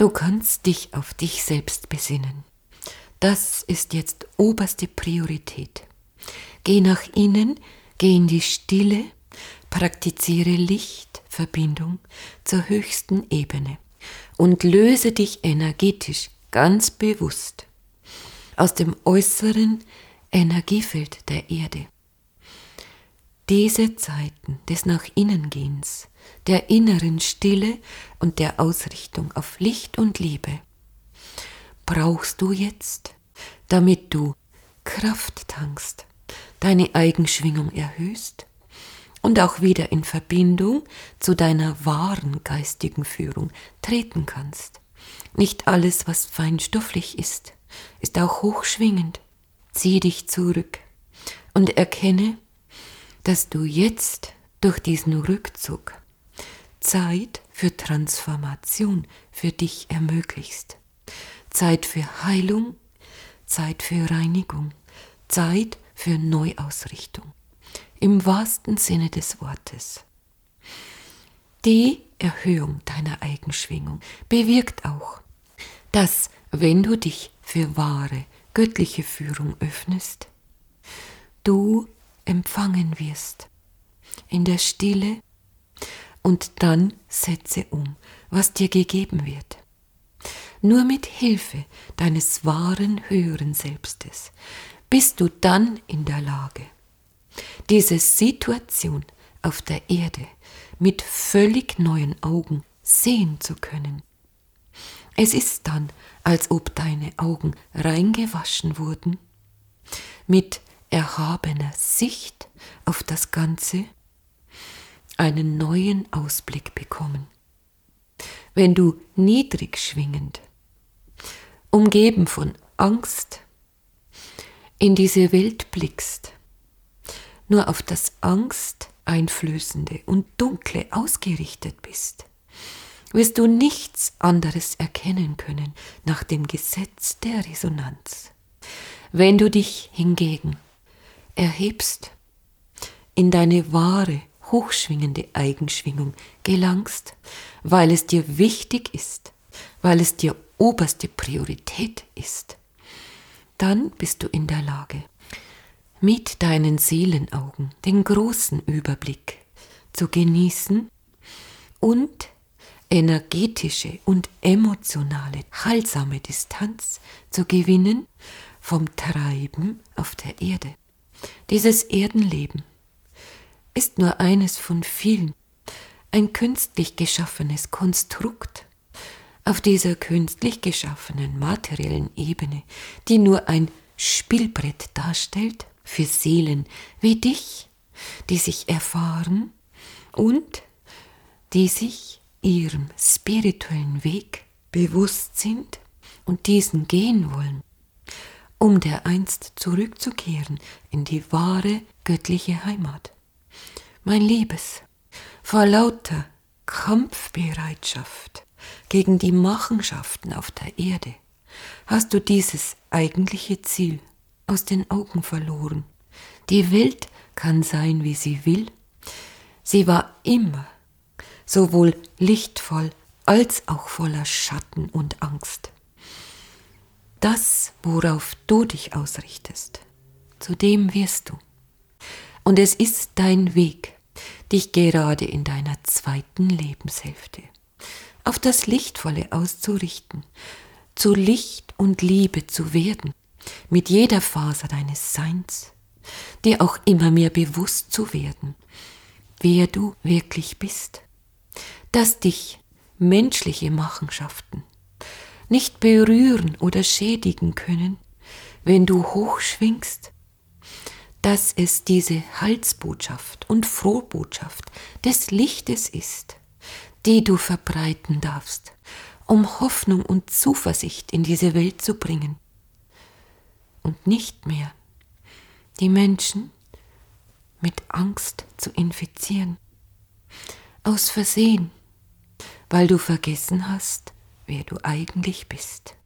Du kannst dich auf dich selbst besinnen. Das ist jetzt oberste Priorität. Geh nach innen, geh in die Stille, praktiziere Licht, Verbindung zur höchsten Ebene und löse dich energetisch ganz bewusst aus dem äußeren Energiefeld der Erde. Diese Zeiten des Nach Innengehens, der inneren Stille und der Ausrichtung auf Licht und Liebe brauchst du jetzt, damit du Kraft tankst, deine Eigenschwingung erhöhst und auch wieder in Verbindung zu deiner wahren geistigen Führung treten kannst. Nicht alles, was feinstofflich ist, ist auch hochschwingend. Zieh dich zurück und erkenne, dass du jetzt durch diesen Rückzug Zeit für Transformation für dich ermöglichst. Zeit für Heilung, Zeit für Reinigung, Zeit für Neuausrichtung im wahrsten Sinne des Wortes. Die Erhöhung deiner Eigenschwingung bewirkt auch, dass, wenn du dich für wahre göttliche Führung öffnest, du empfangen wirst in der Stille und dann setze um, was dir gegeben wird. Nur mit Hilfe deines wahren höheren Selbstes bist du dann in der Lage, diese Situation auf der Erde mit völlig neuen Augen sehen zu können. Es ist dann, als ob deine Augen reingewaschen wurden, mit erhabener Sicht auf das Ganze einen neuen Ausblick bekommen. Wenn du niedrig schwingend, umgeben von Angst, in diese Welt blickst, nur auf das Angst einflößende und dunkle ausgerichtet bist, wirst du nichts anderes erkennen können nach dem Gesetz der Resonanz. Wenn du dich hingegen erhebst, in deine wahre, hochschwingende Eigenschwingung gelangst, weil es dir wichtig ist, weil es dir oberste Priorität ist, dann bist du in der Lage, mit deinen Seelenaugen den großen Überblick zu genießen und energetische und emotionale, heilsame Distanz zu gewinnen vom Treiben auf der Erde. Dieses Erdenleben ist nur eines von vielen, ein künstlich geschaffenes Konstrukt auf dieser künstlich geschaffenen materiellen Ebene, die nur ein Spielbrett darstellt für Seelen wie dich, die sich erfahren und die sich ihrem spirituellen Weg bewusst sind und diesen gehen wollen, um dereinst zurückzukehren in die wahre göttliche Heimat. Mein Liebes, vor lauter Kampfbereitschaft gegen die Machenschaften auf der Erde hast du dieses eigentliche Ziel aus den Augen verloren. Die Welt kann sein, wie sie will. Sie war immer sowohl lichtvoll als auch voller Schatten und Angst. Das, worauf du dich ausrichtest, zu dem wirst du. Und es ist dein Weg, dich gerade in deiner zweiten Lebenshälfte auf das Lichtvolle auszurichten, zu Licht und Liebe zu werden, mit jeder Faser deines Seins, dir auch immer mehr bewusst zu werden, wer du wirklich bist, dass dich menschliche Machenschaften nicht berühren oder schädigen können, wenn du hochschwingst, dass es diese Halsbotschaft und Frohbotschaft des Lichtes ist, die du verbreiten darfst, um Hoffnung und Zuversicht in diese Welt zu bringen. Und nicht mehr die Menschen mit Angst zu infizieren. Aus Versehen, weil du vergessen hast, wer du eigentlich bist.